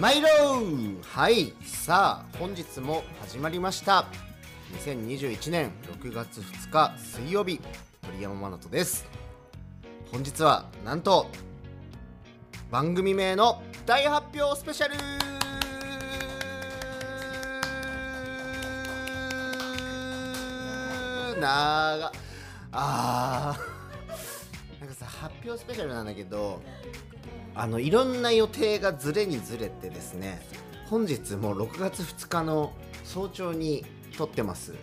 マイローはい。さあ本日も始まりました。2021年6月2日水曜日鳥山真人です。本日はなんと番組名の大発表スペシャル。ながあー。なんかさ発表スペシャルなんだけどあのいろんな予定がずれにずれてですね本日もう6月2日の早朝に撮ってます。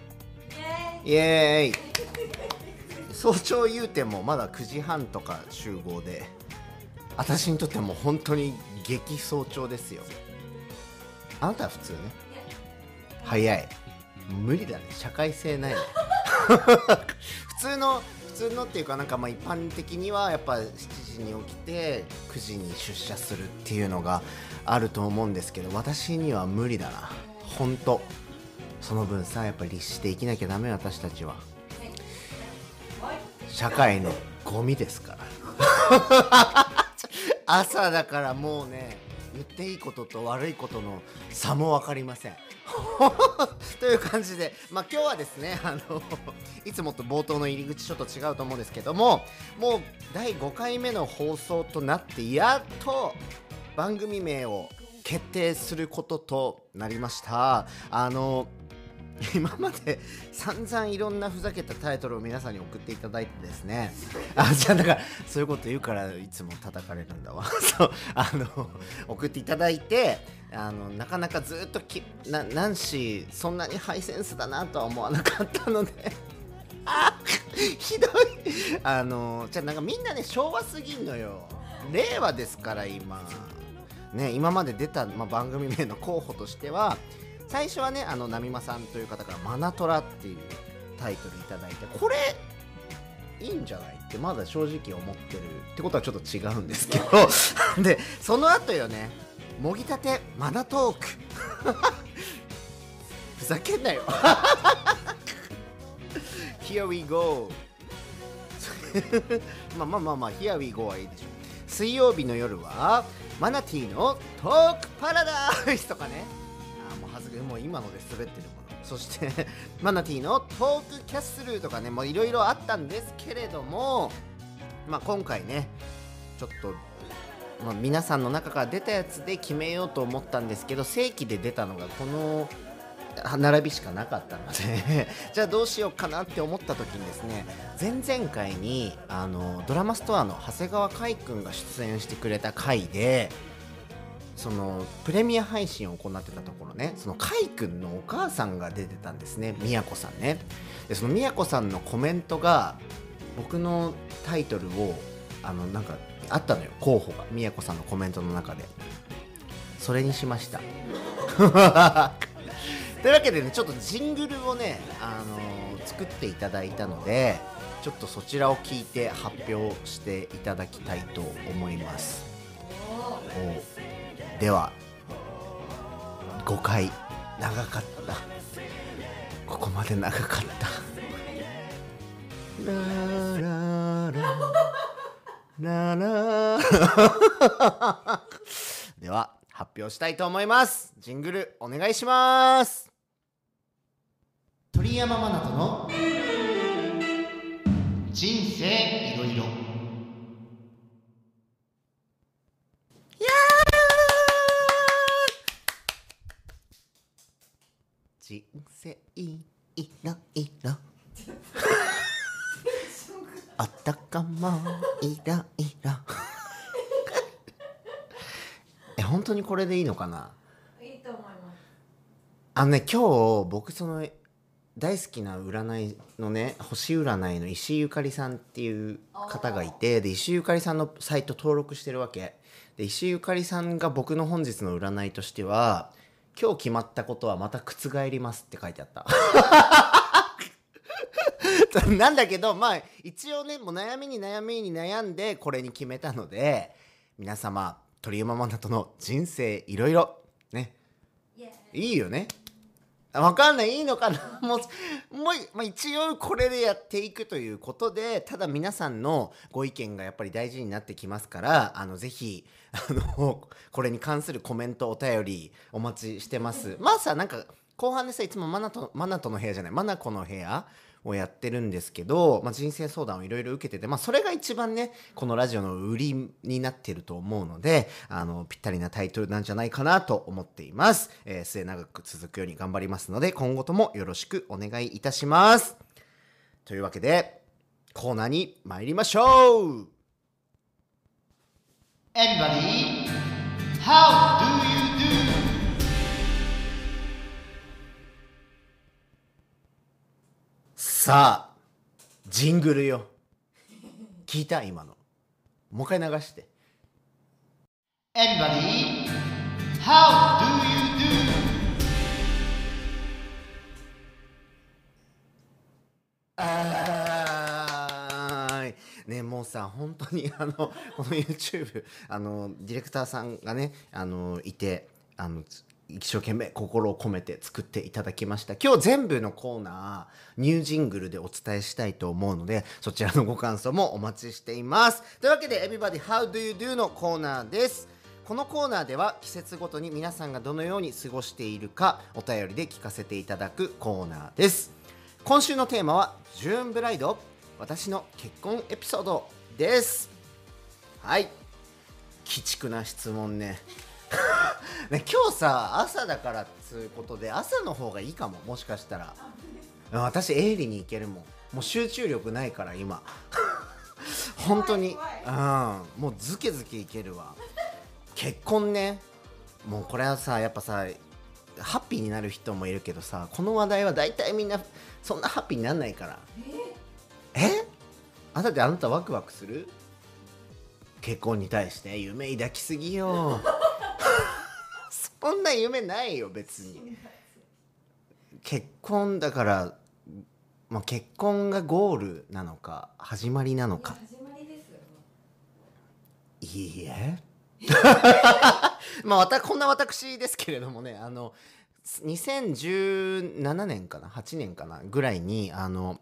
イエーイ。早朝言うてもまだ9時半とか集合で私にとっても本当に激早朝ですよ。あなたは普通ね。早い。無理だね。社会性ないね。普通の普通のっていうかなんかまあ一般的にはやっぱ7時に起きて9時に出社するっていうのがあると思うんですけど私には無理だな。本当。その分さやっぱ律して生きなきゃダメ私たちは。社会のゴミですから。朝だからもうね言っていいことと悪いことの差も分かりません。という感じで、まあ、今日はですねあのいつもと冒頭の入り口ちょっと違うと思うんですけどももう第5回目の放送となってやっと番組名を決定することとなりました。あの 今まで散々いろんなふざけたタイトルを皆さんに送っていただいてですね。あじゃあだからそういうこと言うからいつも叩かれるんだわ。そうあの送っていただいてあのなかなかずっときなナンシーそんなにハイセンスだなとは思わなかったので。あ ひどい。あのじゃあなんかみんなね昭和すぎんのよ。令和ですから今。ね今まで出た、まあ、番組名の候補としては最初はねあのナミマさんという方から「マナトラ」っていうタイトルいただいてこれいいんじゃないってまだ正直思ってるってことはちょっと違うんですけど でその後よね「もぎたてマナトーク」ふざけんなよ。Here we go まあまあまあまあ Here we go はいいでしょう。水曜日の夜はマナティーのトークパラダイスとかね今ので滑ってるもの。そして マナティーのトークキャッスルとかねもういろいろあったんですけれどもまあ今回ねちょっとまあ、皆さんの中から出たやつで決めようと思ったんですけど正規で出たのがこの並びしかなかったので じゃあどうしようかなって思った時にですね前々回にあのドラマストアの長谷川海君が出演してくれた回でそのプレミア配信を行ってたところねその海君のお母さんが出てたんですね宮子さんね。でその宮子さんのコメントが僕のタイトルをあのなんかあったのよ候補が。宮子さんのコメントの中で。それにしました。というわけでねちょっとジングルをね、あのー作っていただいたのでちょっとそちらを聞いて発表していただきたいと思います。おでは5回長かった。ここまで長かった。ラララ。ララ。では発表したいと思います。ジングルお願いします。鳥山マナトの人生いろいろいやー人生いろいろ。あったかもいろいろ。え本当にこれでいいのかな？いいと思います。あのね今日僕その大好きな占いのね星占いの石井ゆかりさんっていう方がいてで石井ゆかりさんのサイト登録してるわけ。で石井ゆかりさんが僕の本日の占いとしては今日決まったことはまた覆りますって書いてあった。なんだけどまあ一応ねもう悩みに悩みに悩んでこれに決めたので皆様鳥山マナとの人生いろいろね。いいよねわかんないいいのかな？も うもう、まあ、一応これでやっていくということでただ皆さんのご意見がやっぱり大事になってきますからあのぜひあの これに関するコメントお便りお待ちしてます。まあさなんか後半でさいつもマナトマナトの部屋じゃない？マナコの部屋？をやってるんですけど、まあ、人生相談をいろいろ受けてて、まあ、それが一番ねこのラジオの売りになってると思うのであのぴったりなタイトルなんじゃないかなと思っています、えー末永く続くように頑張りますので今後ともよろしくお願いいたします。というわけでコーナーに参りましょう。Everybody, how do you さあジングルよ。聞いた？今の。もう一回流して。Everybody, how do you do? あねもうさ本当にあのこの YouTube あのディレクターさんがねあのいてあの一生懸命心を込めて作っていただきました。今日全部のコーナーニュージングルでお伝えしたいと思うのでそちらのご感想もお待ちしています。というわけで Everybody How Do You Do? のコーナーです。このコーナーでは季節ごとに皆さんがどのように過ごしているかお便りで聞かせていただくコーナーです。今週のテーマはジューンブライド私の結婚エピソードです。はい。鬼畜な質問ね。ね今日さ朝だからっつうことで朝の方がいいかももしかしたら。私営利に行けるもん。もう集中力ないから今。本当に。うん。もうズケズケいけるわ。結婚ね。もうこれはさやっぱさハッピーになる人もいるけどさこの話題は大体みんなそんなハッピーになんないから。え？あだってあなたワクワクする？結婚に対して夢抱きすぎよそんな夢ないよ別に。結婚だから、まあ、結婚がゴールなのか始まりなのか。始まりですよ。いいえ。まあわたこんな私ですけれどもねあの2017年かな8年かなぐらいにあの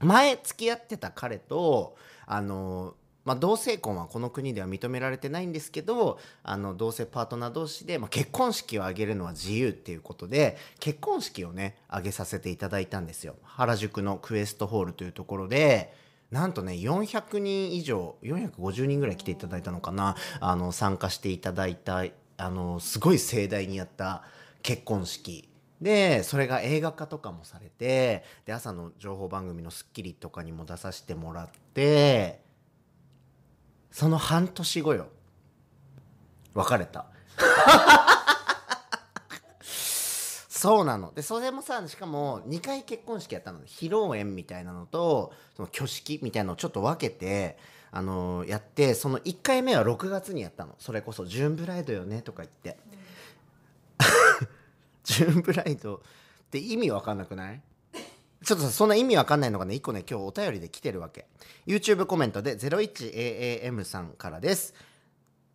前付き合ってた彼とあの、まあ、同性婚はこの国では認められてないんですけどあの同性パートナー同士で、まあ、結婚式を挙げるのは自由っていうことで結婚式をね挙げさせていただいたんですよ。原宿のクエストホールというところで。なんとね400人以上450人ぐらい来ていただいたのかな。あの参加していただいたあのすごい盛大にやった結婚式。でそれが映画化とかもされてで朝の情報番組の『スッキリ』とかにも出させてもらってその半年後よ。別れた。そうなの。でそれもさしかも2回結婚式やったの。披露宴みたいなのとその挙式みたいなのをちょっと分けてあのやってその1回目は6月にやったの。それこそ「ジューンブライドよね」とか言って「ジューンブライド」って意味わかんなくない？ちょっとさそんな意味わかんないのがね1個ね今日お便りで来てるわけ。YouTube コメントで 01AAM さんからです。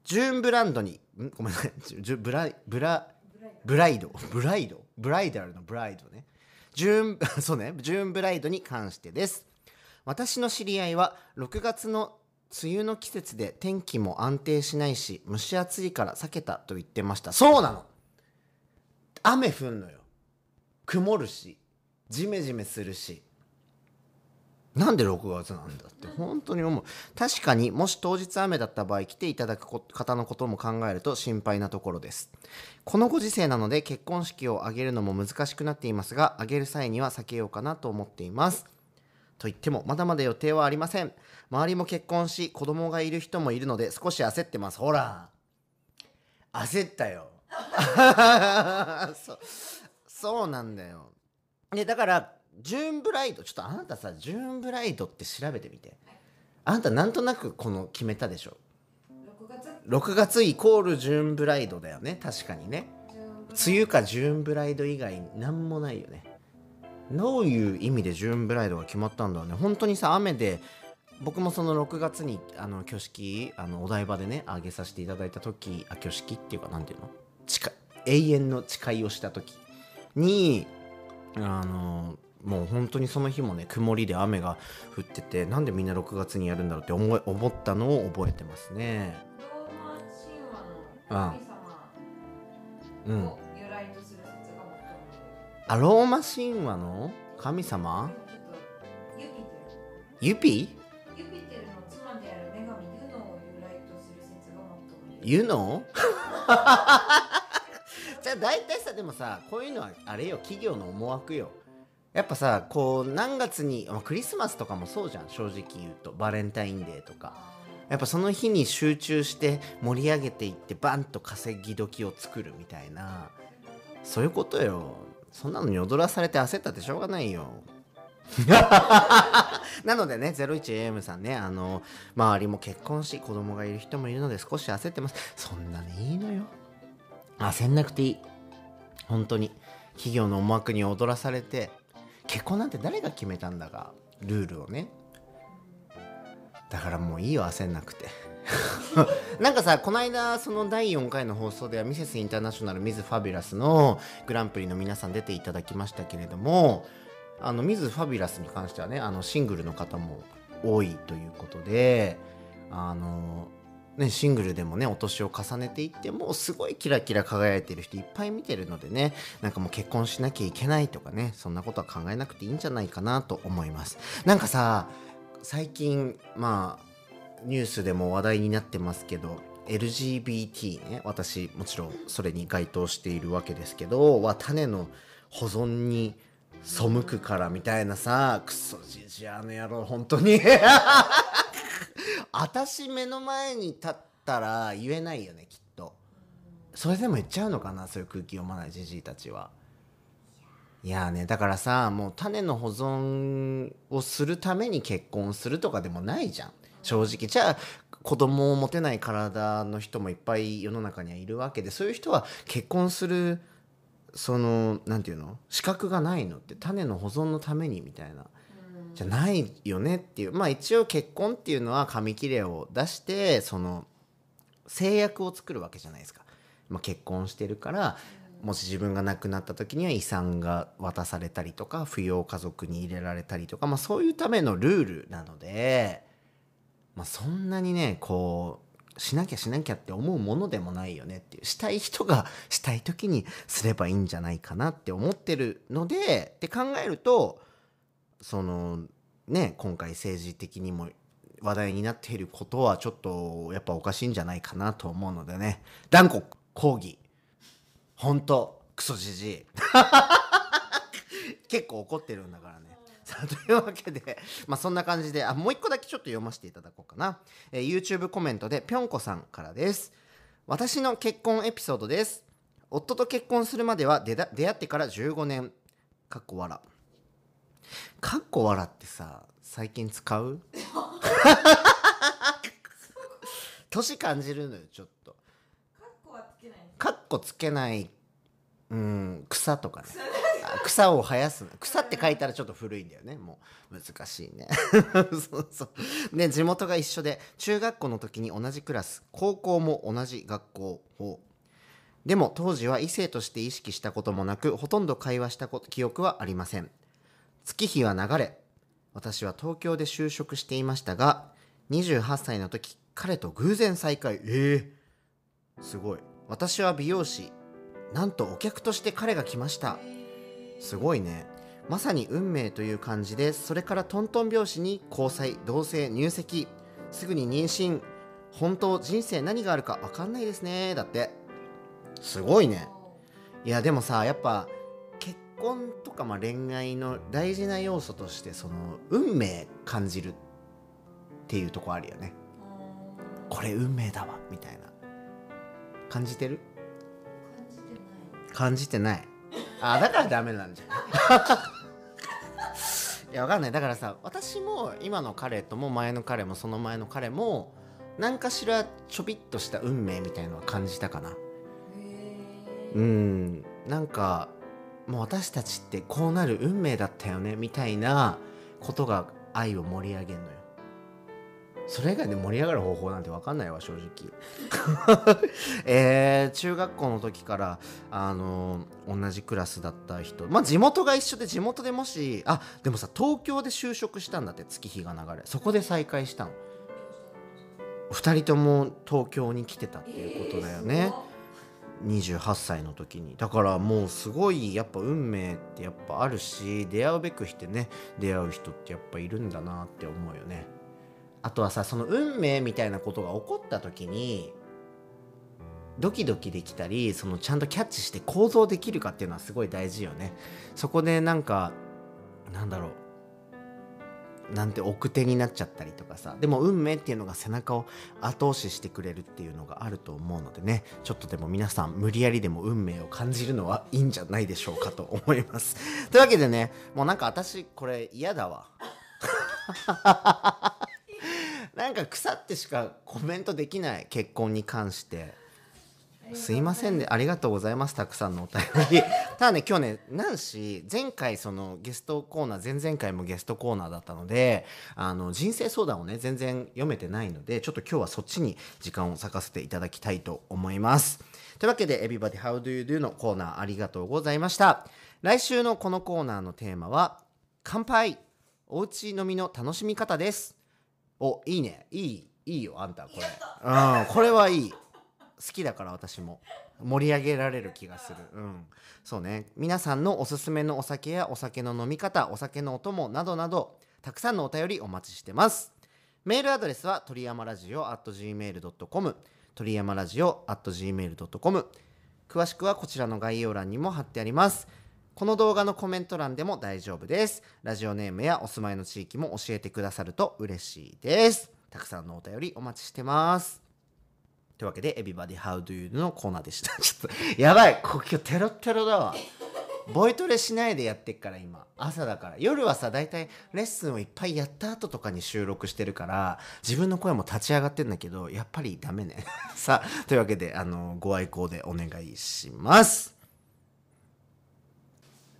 ジューンブランドにん？ごめんなさい。ジュブライブラブライド。ブライド？ブライダルの？ブライドね。ジューン そうね。ジューンブライドに関してです。私の知り合いは6月の梅雨の季節で天気も安定しないし蒸し暑いから避けたと言ってました。そうなの。雨降んのよ。曇るし。ジメジメするし。なんで6月なんだって。本当に思う。確かにもし当日雨だった場合来ていただくこ方のことも考えると心配なところです。このご時世なので結婚式を挙げるのも難しくなっていますが挙げる際には避けようかなと思っています。と言ってもまだまだ予定はありません。周りも結婚し子供がいる人もいるので少し焦ってます。ほら焦ったよ。そうそうなんだよでだからジューンブライドちょっとあなたさジューンブライドって調べてみて。あなたなんとなくこの決めたでしょ？六月？6月イコールジューンブライドだよね確かにね。中梅雨かジューンブライド以外なんもないよね。どういう意味でジューンブライドが決まったんだろうね。本当にさ雨で僕もその6月にあの挙式あのお台場でね挙げさせていただいた時あ挙式っていうかなんていうの？誓い永遠の誓いをした時にあのもう本当にその日もね曇りで雨が降っててなんでみんな6月にやるんだろうって思い思ったのを覚えてますね。ローマ神話の神うん。様を由来とする説が最もあローマ神話の神様？ユピテユピ？ルユピテルの妻である女神ユノを由来とする説が最もユノ？ゃ大体さでもさこういうのはあれよ企業の思惑よ。やっぱさこう何月にまあクリスマスとかもそうじゃん正直言うと。バレンタインデーとか。やっぱその日に集中して盛り上げていってバンと稼ぎ時を作るみたいな。そういうことよ。そんなのに踊らされて焦ったってしょうがないよ。なのでね 01AM さんねあの周りも結婚し子供がいる人もいるので少し焦ってます。そんなにいいのよ。焦んなくていい本当に。企業の思惑に踊らされて。結婚なんて誰が決めたんだか。ルールをね。だからもういいよ焦んなくて。なんかさこの間その第4回の放送ではミセスインターナショナルミズ・ファビュラスのグランプリの皆さん出ていただきましたけれどもあのミズ・ファビュラスに関してはねあのシングルの方も多いということであのね、シングルでもねお年を重ねていってもうすごいキラキラ輝いてる人いっぱい見てるのでねなんかもう結婚しなきゃいけないとかねそんなことは考えなくていいんじゃないかなと思います。なんかさ最近まあニュースでも話題になってますけど LGBT ね私もちろんそれに該当しているわけですけどは種の保存に背くからみたいなさクソじじあの野郎本当に。私目の前に立ったら言えないよねきっと。それでも言っちゃうのかなそういう空気読まないじじいたちは。いやーねだからさもう種の保存をするために結婚するとかでもないじゃん。正直。じゃあ子供を持てない体の人もいっぱい世の中にはいるわけでそういう人は結婚するそのなんていうの？資格がないのって種の保存のためにみたいなじゃないよねっていう。まあ一応結婚っていうのは紙切れを出してその制約を作るわけじゃないですか、まあ、結婚してるからもし自分が亡くなった時には遺産が渡されたりとか扶養家族に入れられたりとか、まあ、そういうためのルールなので、まあ、そんなにねこうしなきゃしなきゃって思うものでもないよねっていう。したい人がしたい時にすればいいんじゃないかなって思ってるのでって考えるとそのね今回政治的にも話題になっていることはちょっとやっぱおかしいんじゃないかなと思うのでね。断固抗議。本当クソじじい結構怒ってるんだからね。さあというわけで、まあ、そんな感じであもう一個だけちょっと読ませていただこうかな、えー YouTube コメントでぴょんこさんからです。私の結婚エピソードです。夫と結婚するまでは出だ出会ってから15年。かっこ笑。かっこ笑ってさ最近使う？年感じるのよちょっと。カッコはつけない。かっこつけないうん草とかね。あ草を生やす草って書いたらちょっと古いんだよね。もう難しいね。そうそう。ね地元が一緒で中学校の時に同じクラス高校も同じ学校を。でも当時は異性として意識したこともなくほとんど会話したこと記憶はありません月日は流れ私は東京で就職していましたが28歳の時彼と偶然再会。えー、すごい。私は美容師なんとお客として彼が来ました。すごいね。まさに運命という感じでそれからトントン拍子に交際同棲入籍。すぐに妊娠。本当人生何があるか分かんないですね。だって。すごいね。いやでもさやっぱ婚とかまあ恋愛の大事な要素としてその運命感じるっていうとこあるよね。これ運命だわみたいな。感じてる？感じてない。感じてない。あだからダメなんじゃんい？やわかんない。だからさ私も今の彼とも前の彼もその前の彼も何かしらちょびっとした運命みたいのは感じたかな。へうん。なんかもう私たちってこうなる運命だったよねみたいなことが愛を盛り上げるのよ。それ以外で盛り上がる方法なんて分かんないわ正直。えー中学校の時からあの同じクラスだった人。まあ地元が一緒で地元でもしあでもさ東京で就職したんだって月日が流れ。そこで再会したの。2人とも東京に来てたっていうことだよね、28歳の時に。だからもうすごいやっぱ運命ってやっぱあるし出会うべくしてね出会う人ってやっぱいるんだなって思うよね。あとはさその運命みたいなことが起こった時にドキドキできたりそのちゃんとキャッチして行動できるかっていうのはすごい大事よね。そこでなんかなんだろうなんて奥手になっちゃったりとかさでも運命っていうのが背中を後押ししてくれるっていうのがあると思うのでねちょっとでも皆さん無理やりでも運命を感じるのはいいんじゃないでしょうかと思います。というわけでねもうなんか私これ嫌だわ。なんか腐ってしかコメントできない結婚に関してすいませんね。ありがとうございます。たくさんのお便り。ただね今日ねナンシー前回そのゲストコーナー前々回もゲストコーナーだったのであの人生相談をね全然読めてないのでちょっと今日はそっちに時間を割かせていただきたいと思います。というわけで Everybody How Do You Do のコーナーありがとうございました。来週のこのコーナーのテーマは乾杯。おうち飲みの楽しみ方です。おいいね。いいいいよあんたこれ。うんこれはいい好きだから私も。盛り上げられる気がする。うん。そうね。皆さんのおすすめのお酒やお酒の飲み方お酒のお供などなどたくさんのお便りお待ちしてます。メールアドレスは鳥山ラジオ at gmail.com 鳥山ラジオ at gmail.com 詳しくはこちらの概要欄にも貼ってあります。この動画のコメント欄でも大丈夫です。ラジオネームやお住まいの地域も教えてくださると嬉しいです。たくさんのお便りお待ちしてます。というわけで、Everybody How Do You Do のコーナーでした。ちょっと、やばい、こ今日テロテロだわ。ボイトレしないでやってっから今。朝だから。夜はさ大体レッスンをいっぱいやった後とかに収録してるから自分の声も立ち上がってんだけどやっぱりダメね。さあというわけであのご愛好でお願いします。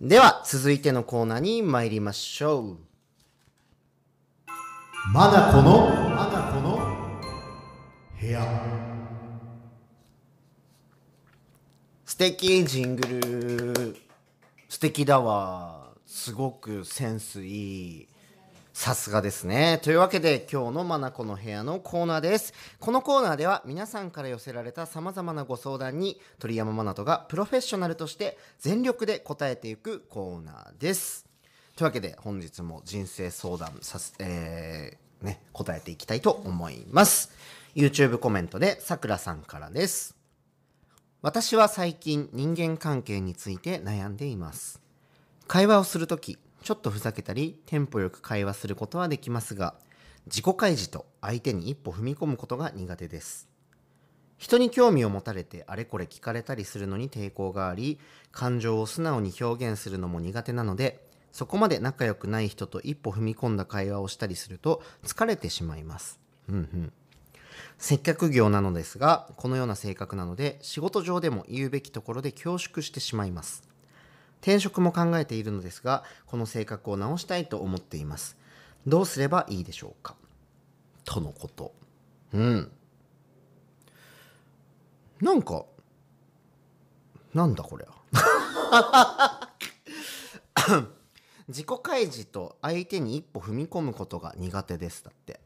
では続いてのコーナーに参りましょう。マナコの？マナコの？部屋。素敵ジングル。素敵だわ。すごくセンスいい。さすがですね。というわけで今日の「まなこの部屋」のコーナーです。このコーナーでは皆さんから寄せられたさまざまなご相談に鳥山マナトがプロフェッショナルとして全力で答えていくコーナーです。というわけで本日も人生相談さす、えーね、答えていきたいと思います。YouTube コメントでさくらさんからです。私は最近人間関係について悩んでいます。会話をするときちょっとふざけたりテンポよく会話することはできますが自己開示と相手に一歩踏み込むことが苦手です。人に興味を持たれてあれこれ聞かれたりするのに抵抗があり感情を素直に表現するのも苦手なのでそこまで仲良くない人と一歩踏み込んだ会話をしたりすると疲れてしまいます。うんうん。接客業なのですがこのような性格なので仕事上でも言うべきところで恐縮してしまいます。転職も考えているのですがこの性格を直したいと思っています。どうすればいいでしょうか？とのこと。うん。なんかなんだこれは 自己開示と相手に一歩踏み込むことが苦手です。だって。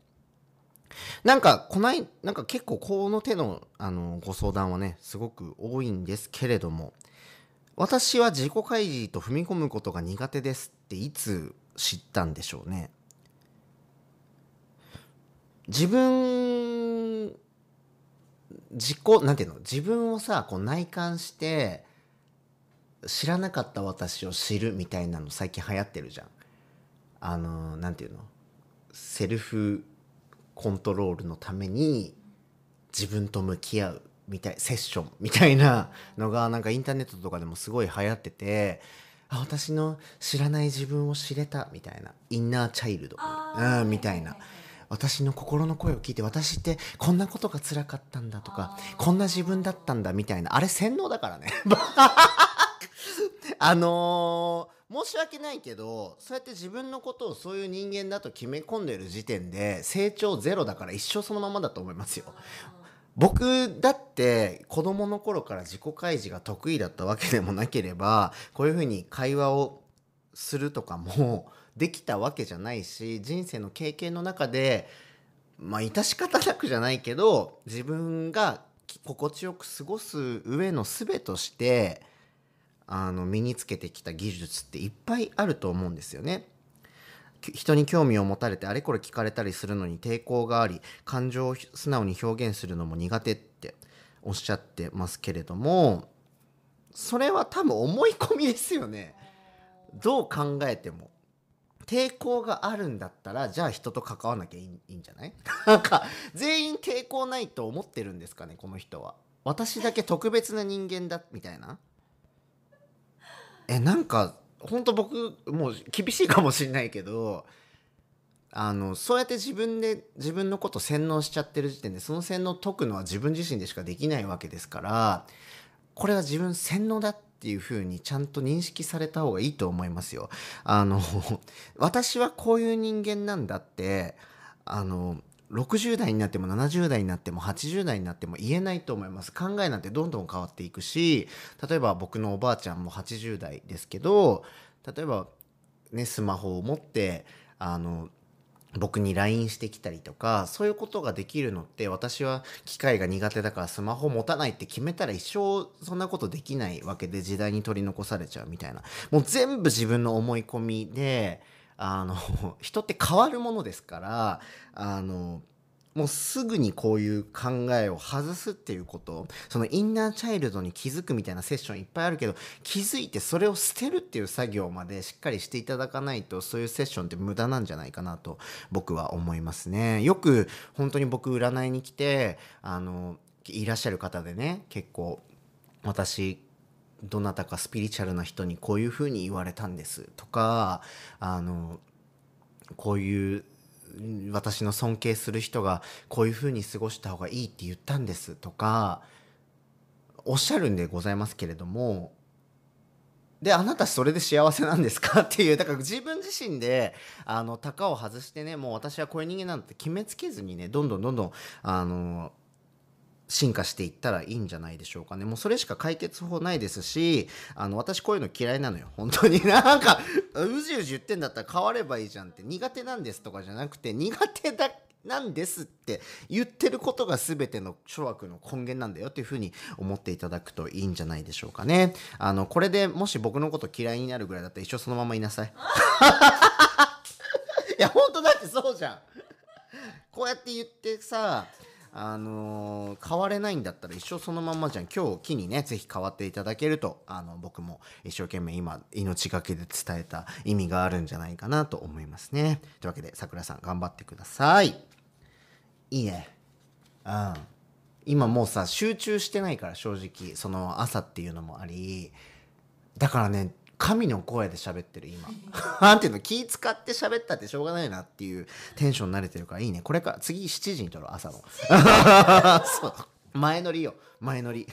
なんかこないなんか結構この手のあのご相談はねすごく多いんですけれども私は自己開示と踏み込むことが苦手ですっていつ知ったんでしょうね。自分自己なんていうの？自分をさこう内観して知らなかった私を知るみたいなの最近流行ってるじゃん。あのなんていうの？セルフコントロールのために自分と向き合うみたいセッションみたいなのがなんかインターネットとかでもすごい流行っててあ私の知らない自分を知れたみたいなインナーチャイルド、うん、みたいな。私の心の声を聞いて私ってこんなことが辛かったんだとかこんな自分だったんだみたいな。あれ洗脳だからね。あのー申し訳ないけどそうやって自分のことをそういう人間だと決め込んでる時点で成長ゼロだから一生そのままだと思いますよ。僕だって子供の頃から自己開示が得意だったわけでもなければこういうふうに会話をするとかもできたわけじゃないし人生の経験の中でまあ致し方なくじゃないけど自分が心地よく過ごす上の術としてあの身につけてきた技術っていっぱいあると思うんですよね。人に興味を持たれてあれこれ聞かれたりするのに抵抗があり感情を素直に表現するのも苦手っておっしゃってますけれどもそれは多分思い込みですよね。どう考えても抵抗があるんだったらじゃあ人と関わなきゃいいいいんじゃない？なんか全員抵抗ないと思ってるんですかねこの人は私だけ特別な人間だみたいなえなんか本当僕もう厳しいかもしんないけどあのそうやって自分で自分のこと洗脳しちゃってる時点でその洗脳解くのは自分自身でしかできないわけですからこれは自分洗脳だっていう風にちゃんと認識された方がいいと思いますよ。あの私はこういう人間なんだってあの60代になっても70代になっても80代になっても言えないと思います。考えなんてどんどん変わっていくし例えば僕のおばあちゃんも80代ですけど例えばねスマホを持ってあの僕に LINE してきたりとかそういうことができるのって私は機械が苦手だからスマホ持たないって決めたら一生そんなことできないわけで時代に取り残されちゃうみたいな。もう全部自分の思い込みであの 人って変わるものですからあのもうすぐにこういう考えを外すっていうことそのインナーチャイルドに気づくみたいなセッションいっぱいあるけど気づいてそれを捨てるっていう作業までしっかりしていただかないとそういうセッションって無駄なんじゃないかなと僕は思いますね。よく本当に僕占いに来てあのいらっしゃる方でね結構私どなたかスピリチュアルな人にこういうふうに言われたんですとかあのこういう私の尊敬する人がこういうふうに過ごした方がいいって言ったんですとかおっしゃるんでございますけれどもであなたそれで幸せなんですかっていうだから自分自身であの高を外してねもう私はこういう人間なんて決めつけずにねどんどんどんどんあの進化していったらいいんじゃないでしょうかね。もうそれしか解決法ないですし、あの、私こういうの嫌いなのよ。本当に。なんか、うじうじ言ってんだったら変わればいいじゃんって、苦手なんですとかじゃなくて、苦手だ、なんですって言ってることが全ての諸悪の根源なんだよっていうふうに思っていただくといいんじゃないでしょうかね。あの、これでもし僕のこと嫌いになるぐらいだったら一生そのままいなさい。いや、本当だってそうじゃん。こうやって言ってさ、あのー変われないんだったら一生そのまんまじゃん今日機にねぜひ変わっていただけるとあの僕も一生懸命今命がけで伝えた意味があるんじゃないかなと思いますね。というわけでさくらさん頑張ってください。いいねうん。今もうさ集中してないから正直その朝っていうのもありだからね神の声で喋ってる今。なんていうの気使って喋ったってしょうがないなっていうテンション慣れてるからいいね。これから次7時に撮ろう朝の。そう。前乗りよ。前乗り。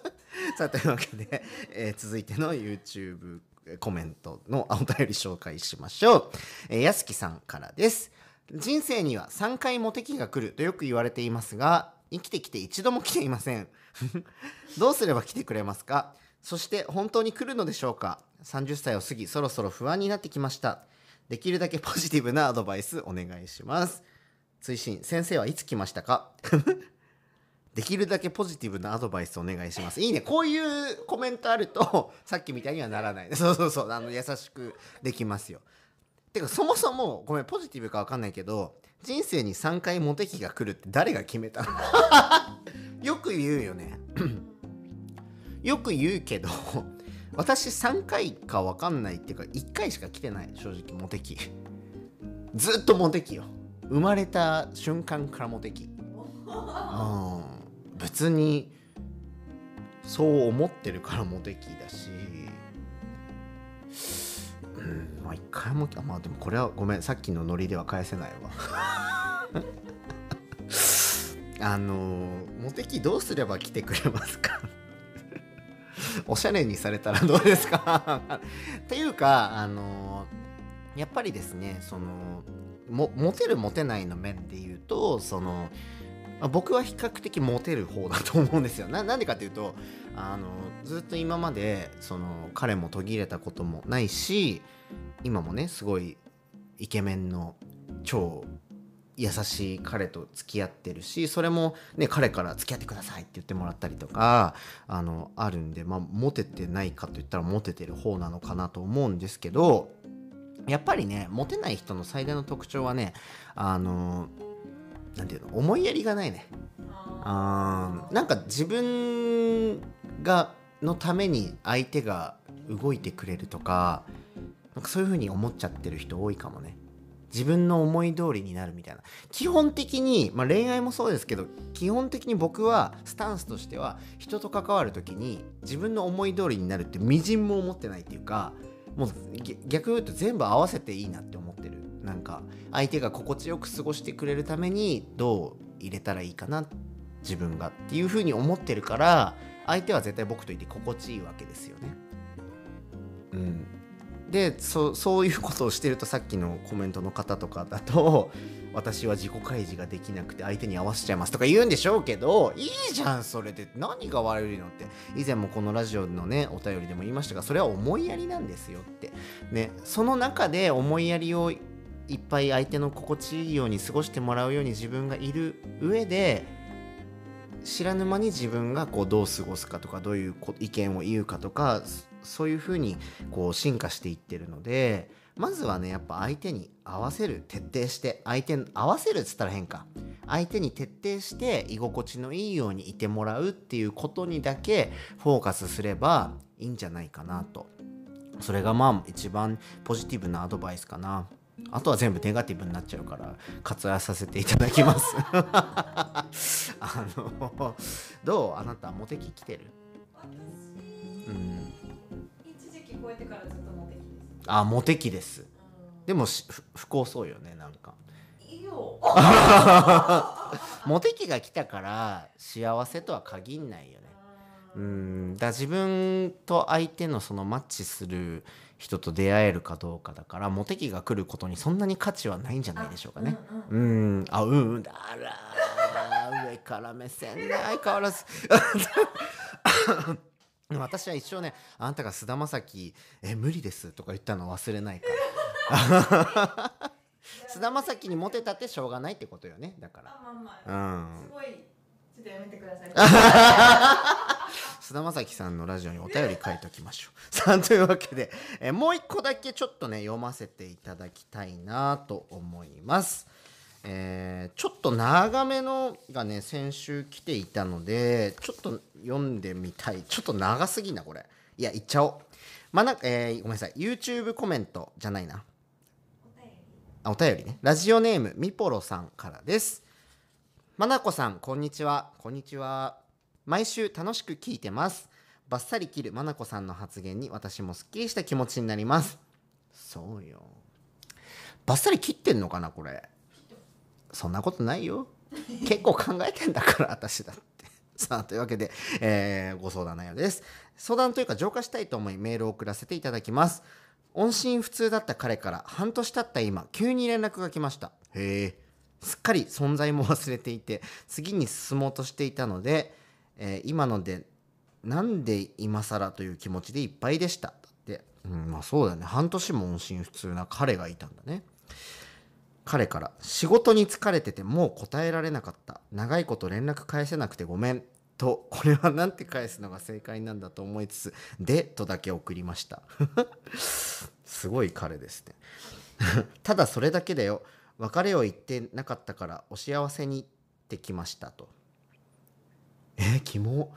さあというわけで、えー続いての YouTube コメントのお便り紹介しましょう、えーやすきさんからです。人生には3回モテ期が来るとよく言われていますが生きてきて一度も来ていませんどうすれば来てくれますかそして本当に来るのでしょうか？30歳を過ぎそろそろ不安になってきました。できるだけポジティブなアドバイスお願いします。追伸先生はいつ来ましたか？できるだけポジティブなアドバイスお願いします。いいね。こういうコメントあると さっきみたいにはならない。そうそうそう。あの優しくできますよ。てかそもそもごめんポジティブか分かんないけど人生に3回モテ期が来るって誰が決めたの？よく言うよね。よく言うけど 私3回か分かんないっていうか1回しか来てない正直モテ期。ずっとモテ期よ。生まれた瞬間からモテ期。うん。別にそう思ってるからモテ期だし。うん。まあ一回もあまあでもこれはごめん。さっきのノリでは返せないわ。あのモテ期どうすれば来てくれますか？おしゃれにされたらどうですか？っていうかあのやっぱりですねそのもモテるモテないの面で言うとその僕は比較的モテる方だと思うんですよ。ななんでかっていうとあのずっと今までその彼も途切れたこともないし今もねすごいイケメンの超優しい彼と付き合ってるしそれもね彼から付き合ってくださいって言ってもらったりとかあのあるんでまあモテてないかといったらモテてる方なのかなと思うんですけどやっぱりねモテない人の最大の特徴はねあのなんていうの思いやりがないね。あー。なんか自分がのために相手が動いてくれるとかなんかそういう風に思っちゃってる人多いかもね自分の思い通りになるみたいな。基本的に、まあ、恋愛もそうですけど基本的に僕はスタンスとしては人と関わる時に自分の思い通りになるってみじんも思ってないっていうかもう逆に言うと全部合わせていいなって思ってる。なんか相手が心地よく過ごしてくれるためにどう入れたらいいかな自分がっていう風に思ってるから相手は絶対僕といて心地いいわけですよね。うん、でそそういうことをしてるとさっきのコメントの方とかだと 私は自己開示ができなくて相手に合わせちゃいますとか言うんでしょうけどいいじゃんそれで何が悪いのって。以前もこのラジオのねお便りでも言いましたがそれは思いやりなんですよって。ねその中で思いやりをいっぱい相手の心地いいように過ごしてもらうように自分がいる上で知らぬ間に自分がこうどう過ごすかとかどういう意見を言うかとかそういうふうにこう進化していってるのでまずはねやっぱ相手に合わせる徹底して相手に合わせるっつったら変か。相手に徹底して居心地のいいようにいてもらうっていうことにだけフォーカスすればいいんじゃないかなと。それがまあ一番ポジティブなアドバイスかな。あとは全部ネガティブになっちゃうから割愛させていただきます。あのどう？あなたモテ期来てる、一時期超えてからずっとモテ期です。あモテ期です。でもしふ不幸そうよねなんか。いいよ。モテ期が来たから幸せとは限んないよね。うん。だ自分と相手のそのマッチする人と出会えるかどうかだからモテ期が来ることにそんなに価値はないんじゃないでしょうかね。うんうんうん。あうんうん。だら上から目線ね相変わらず。でも私は一生ねあなたが菅田将暉え無理ですとか言ったの忘れないから。菅田将暉にモテたってしょうがないってことよねだから。あまあまうあ、ん。すごいちょっとやめてください。菅田将暉さんのラジオにお便り書いておきましょう。さあというわけで、えーもう一個だけちょっとね読ませていただきたいなと思います。えーちょっと長めのがね先週来ていたのでちょっと読んでみたい。ちょっと長すぎなこれ。いや言っちゃおう。まあなえーごめんなさい。YouTube コメントじゃないな。お便りあお便りね。ラジオネームみぽろさんからです。まなこさんこんにちは。こんにちは。毎週楽しく聞いてます。バッサリ切るまなこさんの発言に私もすっきりした気持ちになります。そうよ。バッサリ切ってんのかなこれ。そんなことないよ。結構考えてんだから私だって。さあというわけで、えーご相談内容です。相談というか浄化したいと思いメールを送らせていただきます。音信不通だった彼から半年経った今急に連絡が来ました。へえすっかり存在も忘れていて次に進もうとしていたので、えー今のでなんで今更という気持ちでいっぱいでした。だって、うん、まあそうだね。半年も音信不通な彼がいたんだね。彼から仕事に疲れててもう答えられなかった。長いこと連絡返せなくてごめん。とこれは何て返すのが正解なんだと思いつつ「で」とだけ送りました。すごい彼ですね。ただそれだけだよ。別れを言ってなかったからお幸せにってきましたと。えー、キモ。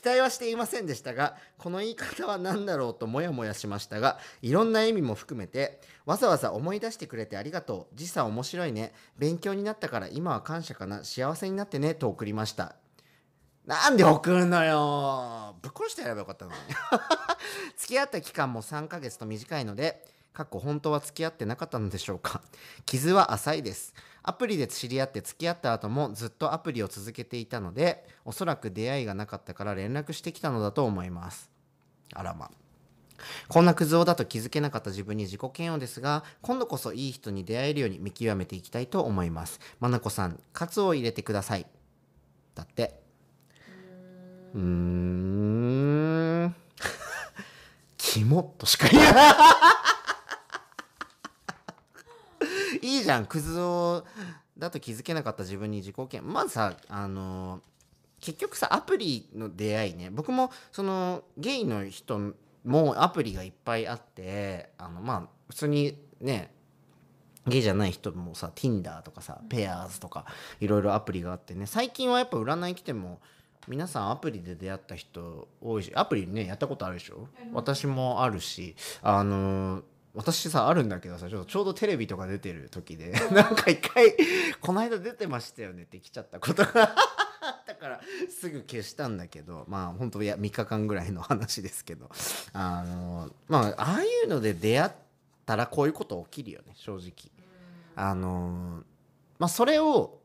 期待はしていませんでしたがこの言い方は何だろうとモヤモヤしましたがいろんな意味も含めてわざわざ思い出してくれてありがとう。時差面白いね。勉強になったから今は感謝かな。幸せになってね。と送りました。なんで送るのよ。ぶっ殺してやればよかったのに。付き合った期間も3ヶ月と短いのでかっこ本当は付き合ってなかったのでしょうか？傷は浅いです。アプリで知り合って付き合った後もずっとアプリを続けていたのでおそらく出会いがなかったから連絡してきたのだと思います。あらま。こんなクズ男だと気づけなかった自分に自己嫌悪ですが今度こそいい人に出会えるように見極めていきたいと思います。まなこさんカツを入れてください。だって。うーん。キモとしか言えない。いいじゃん。クズ男だと気づけなかった自分に自己嫌悪。まずさあの結局さアプリの出会いね。僕もそのゲイの人もアプリがいっぱいあってあのまあ普通にねゲイじゃない人もさ Tinder とかさペアーズとかいろいろアプリがあってね。最近はやっぱ占い来ても皆さんアプリで出会った人多いしアプリねやったことあるでしょ？私もあるしあの私さあるんだけどさちょうどテレビとか出てる時で なんか一回この間出てましたよねって来ちゃったことがあったからすぐ消したんだけどまあ本当いや3日間ぐらいの話ですけどあのまあああいうので出会ったらこういうこと起きるよね正直。あのまあそれを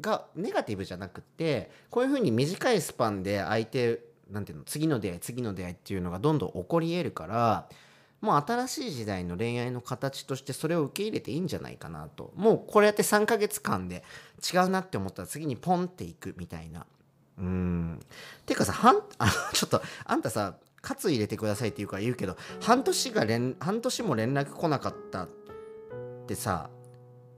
がネガティブじゃなくてこういうふうに短いスパンで相手なんていうの次の出会い次の出会いっていうのがどんどん起こり得るからもう新しい時代の恋愛の形としてそれを受け入れていいんじゃないかなと。もうこれやって3ヶ月間で違うなって思ったら次にポンっていくみたいな。うん。ていうかさはん あちょっとあんたさ「カツ入れてください」って言うから言うけど半年が連半年も連絡来なかったってさ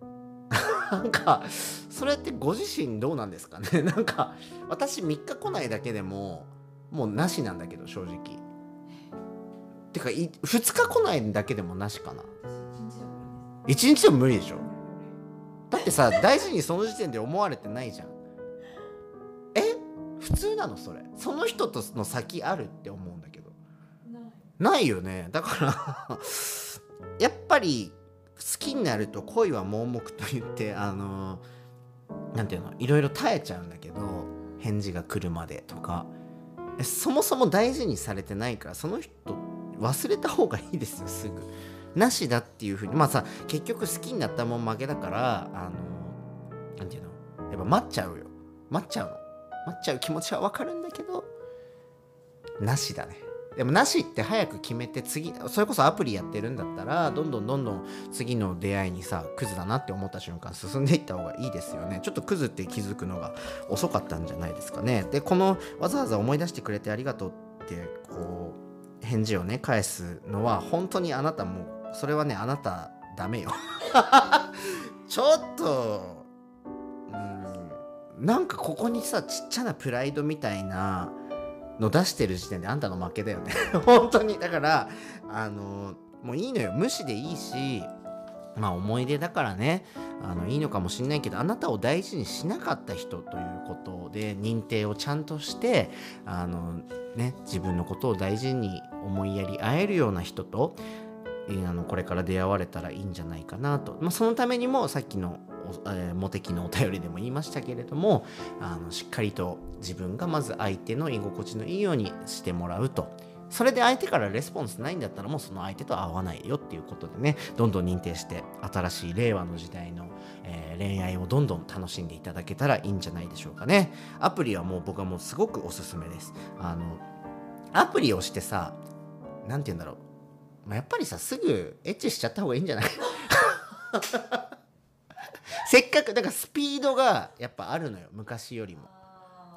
なんかそれってご自身どうなんですかね？なんか私3日来ないだけでももうなしなんだけど正直。てかい2日来ないだけでもなしかな。1日でも無理でしょ。だってさ 大事にその時点で思われてないじゃん。え？普通なのそれ。その人との先あるって思うんだけど。ない。よね。だから やっぱり好きになると恋は盲目と言ってあのなんていうの？いろいろ耐えちゃうんだけど返事が来るまでとか。えそもそも大事にされてないからその人忘れた方がいいですよすぐ。なしだっていうふうに。まあさ結局好きになったもん負けだからあのなんていうの？やっぱ待っちゃうよ。待っちゃうの。待っちゃう気持ちはわかるんだけどなしだね。でもなしって早く決めて次それこそアプリやってるんだったらどんどんどんどん次の出会いにさクズだなって思った瞬間進んでいった方がいいですよね。ちょっとクズって気づくのが遅かったんじゃないですかね。でこのわざわざ思い出してくれてありがとうってこう返事をね返すのは本当にあなたもそれはねあなたダメよ。ちょっとうんなんかここにさちっちゃなプライドみたいなの出してる時点であんたの負けだよね。本当に。だからあのもういいのよ。無視でいいしまあ思い出だからね。あのいいのかもしんないけどあなたを大事にしなかった人ということで認定をちゃんとしてあの、ね、自分のことを大事に思いやり合えるような人とえーあのこれから出会われたらいいんじゃないかなと、まあ、そのためにもさっきの、えーモテ期のお便りでも言いましたけれどもあのしっかりと自分がまず相手の居心地のいいようにしてもらうと。それで相手からレスポンスないんだったらもうその相手と会わないよっていうことでねどんどん認定して新しい令和の時代の、えー恋愛をどんどん楽しんでいただけたらいいんじゃないでしょうかね。アプリはもう僕はもうすごくおすすめです。あのアプリをしてさなんて言うんだろう。まあ、やっぱりさすぐエッチしちゃった方がいいんじゃない？せっかくだからスピードがやっぱあるのよ昔よりも。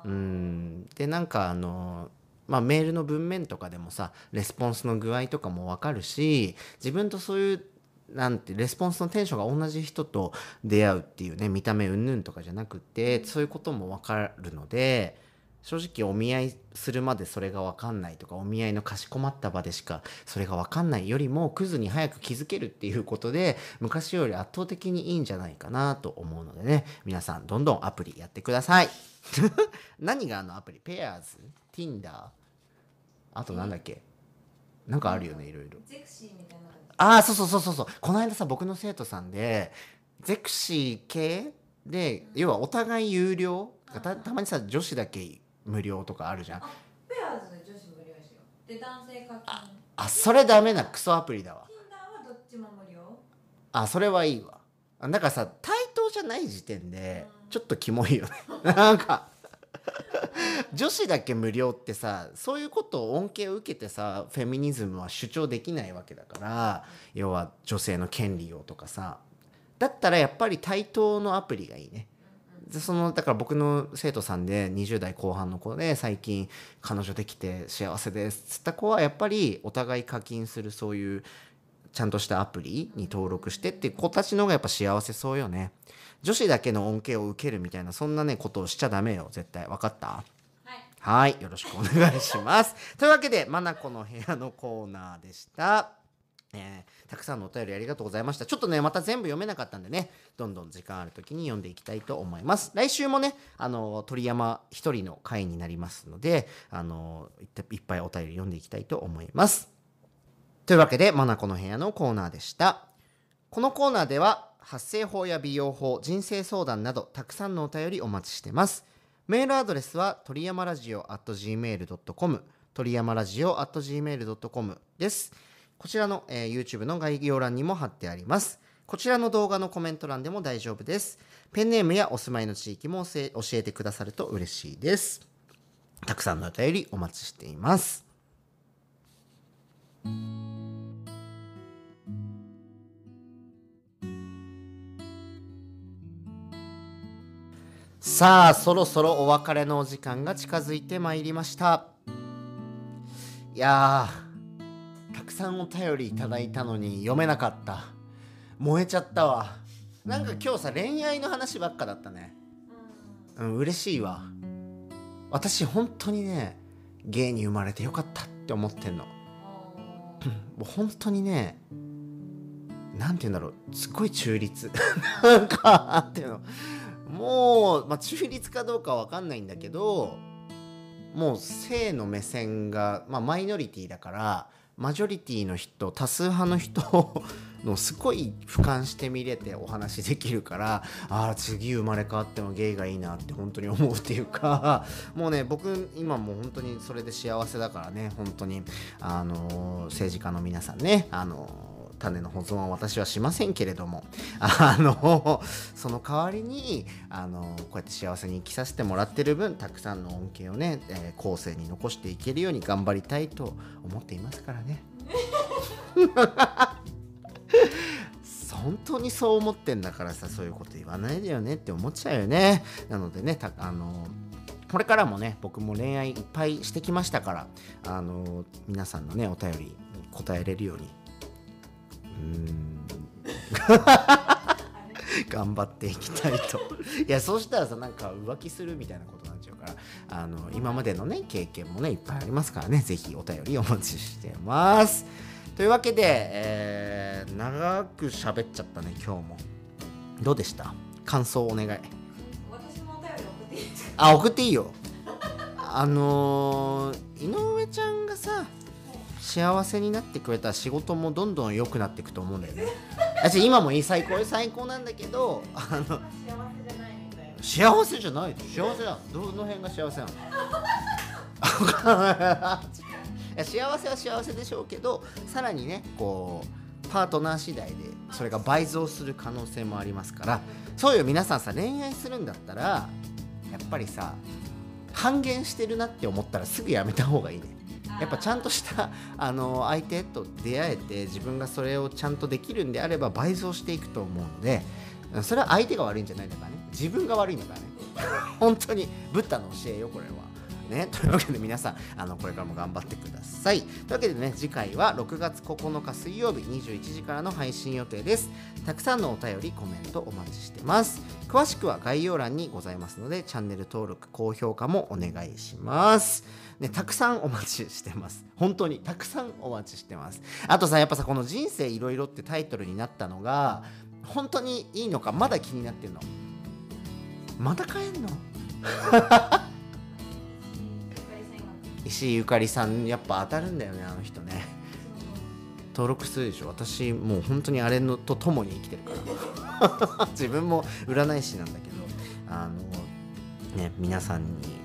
うん。でなんかあのまあ、メールの文面とかでもさレスポンスの具合とかも分かるし自分とそういうなんてレスポンスのテンションが同じ人と出会うっていうね見た目うんぬんとかじゃなくってそういうことも分かるので正直お見合いするまでそれが分かんないとかお見合いのかしこまった場でしかそれが分かんない。よりもクズに早く気づけるっていうことで昔より圧倒的にいいんじゃないかなと思うのでね。皆さんどんどんアプリやってください。何があのアプリ？ペアーズ Tinder あとなんだっけ？なんかあるよねいろいろ。ゼクシーみたいなああそうそうそうそうそう。この間さ僕の生徒さんでゼクシー系？で要はお互い有料？たたまにさ女子だけ無料とかあるじゃん。ペアーズで女子無料ですよで男性課金。あそれダメなクソアプリだわ。Tinder はどっちもあそれはいいわ。あだからさ対等じゃない時点でちょっとキモいよね。なんか女子だけ無料ってさそういうことを恩恵を受けてさフェミニズムは主張できないわけだから要は女性の権利をとかさ。だったらやっぱり対等のアプリがいいねでそのだから僕の生徒さんで20代後半の子で最近彼女できて幸せですっつった子はやっぱりお互い課金するそういうちゃんとしたアプリに登録してっていう子たちの方がやっぱ幸せそうよね。女子だけの恩恵を受けるみたいなそんなねことをしちゃダメよ絶対。分かった？はい。はい。よろしくお願いします。というわけで「まなこの部屋」のコーナーでしたえーたくさんのお便りありがとうございましたちょっとねまた全部読めなかったんでねどんどん時間ある時に読んでいきたいと思います来週もねあの鳥山一人の回になりますのであのいっぱいお便り読んでいきたいと思いますというわけで、マナコの部屋のコーナーでした。このコーナーでは、発声法や美容法、人生相談など、たくさんのお便りお待ちしてます。メールアドレスは、鳥山ラジオ at gmail.com、鳥山ラジオ at gmail.com です。こちらの、えー YouTube の概要欄にも貼ってあります。こちらの動画のコメント欄でも大丈夫です。ペンネームやお住まいの地域も教えてくださると嬉しいです。たくさんのお便りお待ちしています。さあそろそろお別れのお時間が近づいてまいりましたいやーくさんお便りいただいたのに読めなかった。燃えちゃったわ。なんか今日さ恋愛の話ばっかだったね。うん。嬉しいわ。私本当にね芸に生まれてよかったって思ってんの。もう 本当にねなんて言うんだろう。すっごい中立。なんかなんていうの。もう、まあ、中立かどうかわかんないんだけどもう性の目線が、まあ、マイノリティだからマジョリティの人多数派の人 のすごい俯瞰して見れてお話できるからああ次生まれ変わってもゲイがいいなって本当に思うっていうか もうね僕今もう本当にそれで幸せだからね本当に。あの政治家の皆さんねあの種の保存は私はしませんけれども あのその代わりにあのこうやって幸せに生きさせてもらってる分たくさんの恩恵をね、えー後世に残していけるように頑張りたいと思っていますからね。本当にそう思ってんだからさそういうこと言わないでよねって思っちゃうよねなのでねたあのこれからもね僕も恋愛いっぱいしてきましたからあの皆さんのねお便りに答えれるように 頑張っていきたいと。いやそうしたらさなんか浮気するみたいなことになっちゃうからあの今までのね経験もねいっぱいありますからね。ぜひお便りお待ちしてます。というわけで、えー長く喋っちゃったね今日も。どうでした？感想お願い。私もお便り送っていいですか？あ送っていいよ。あのー井上ちゃんがさ幸せになってくれたら仕事もどんどん良くなっていくと思うんだよね。私今もいい最高よ。最高なんだけどあの幸せじゃない幸せじゃない幸せだ。どの辺が幸せなの？幸せは幸せでしょうけどさらにねこうパートナー次第でそれが倍増する可能性もありますからそうよ皆さんさ恋愛するんだったらやっぱりさ半減してるなって思ったらすぐやめた方がいいねやっぱちゃんとした あの相手と出会えて自分がそれをちゃんとできるんであれば倍増していくと思うのでそれは相手が悪いんじゃないんだからね。自分が悪いんだからね。本当にブッダの教えよこれは。ね、というわけで皆さんあのこれからも頑張ってください。というわけでね次回は6月9日水曜日21時からの配信予定です。たくさんのお便りコメントお待ちしてます。詳しくは概要欄にございますのでチャンネル登録高評価もお願いします。ね、たくさんお待ちしてます。本当にたくさんお待ちしてます。あとさやっぱさこの「人生いろいろ」ってタイトルになったのが本当にいいのかまだ気になってるの？また帰んの？石井ゆかりさんやっぱ当たるんだよねあの人ね。登録するでしょ？私もう本当にあれのと共に生きてるから。自分も占い師なんだけどあのね皆さんに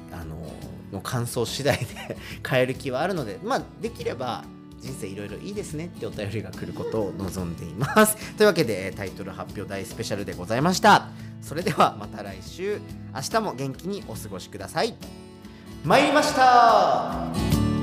の感想次第で 変える気はあるのでまあできれば人生いろいろいいですねってお便りが来ることを望んでいます。というわけでタイトル発表大スペシャルでございました。それではまた来週。明日も元気にお過ごしください。参りました。